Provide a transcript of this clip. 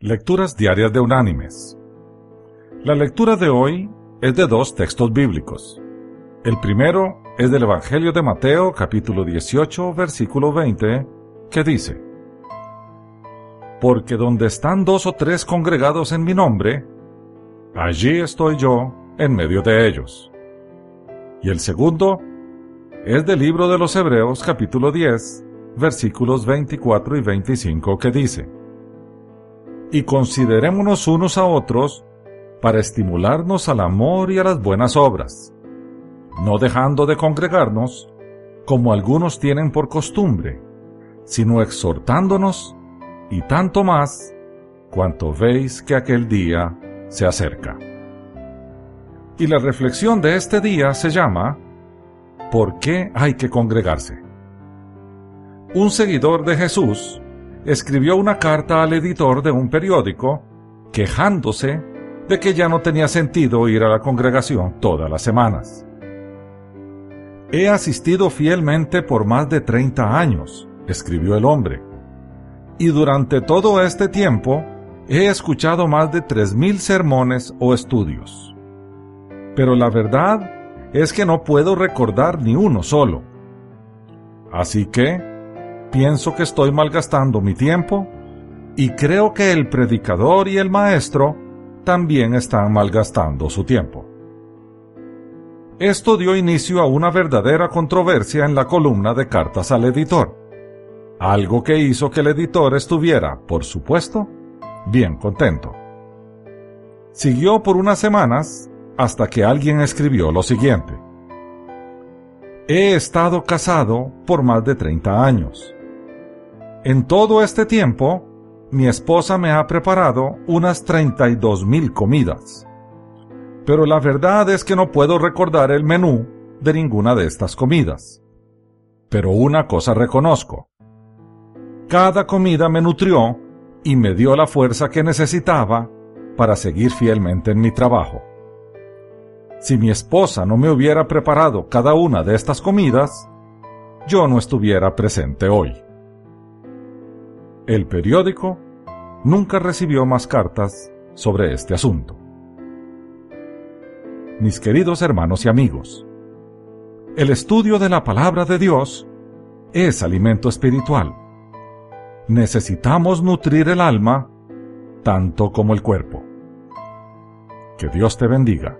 Lecturas Diarias de Unánimes. La lectura de hoy es de dos textos bíblicos. El primero es del Evangelio de Mateo capítulo 18 versículo 20 que dice, Porque donde están dos o tres congregados en mi nombre, allí estoy yo en medio de ellos. Y el segundo es del libro de los Hebreos capítulo 10 versículos 24 y 25 que dice, y considerémonos unos a otros para estimularnos al amor y a las buenas obras, no dejando de congregarnos, como algunos tienen por costumbre, sino exhortándonos, y tanto más, cuanto veis que aquel día se acerca. Y la reflexión de este día se llama ¿Por qué hay que congregarse? Un seguidor de Jesús escribió una carta al editor de un periódico quejándose de que ya no tenía sentido ir a la congregación todas las semanas. He asistido fielmente por más de 30 años, escribió el hombre, y durante todo este tiempo he escuchado más de 3.000 sermones o estudios. Pero la verdad es que no puedo recordar ni uno solo. Así que pienso que estoy malgastando mi tiempo y creo que el predicador y el maestro también están malgastando su tiempo. Esto dio inicio a una verdadera controversia en la columna de cartas al editor, algo que hizo que el editor estuviera, por supuesto, bien contento. Siguió por unas semanas hasta que alguien escribió lo siguiente. He estado casado por más de 30 años en todo este tiempo, mi esposa me ha preparado unas 32 mil comidas. Pero la verdad es que no puedo recordar el menú de ninguna de estas comidas. Pero una cosa reconozco. Cada comida me nutrió y me dio la fuerza que necesitaba para seguir fielmente en mi trabajo. Si mi esposa no me hubiera preparado cada una de estas comidas, yo no estuviera presente hoy. El periódico nunca recibió más cartas sobre este asunto. Mis queridos hermanos y amigos, el estudio de la palabra de Dios es alimento espiritual. Necesitamos nutrir el alma tanto como el cuerpo. Que Dios te bendiga.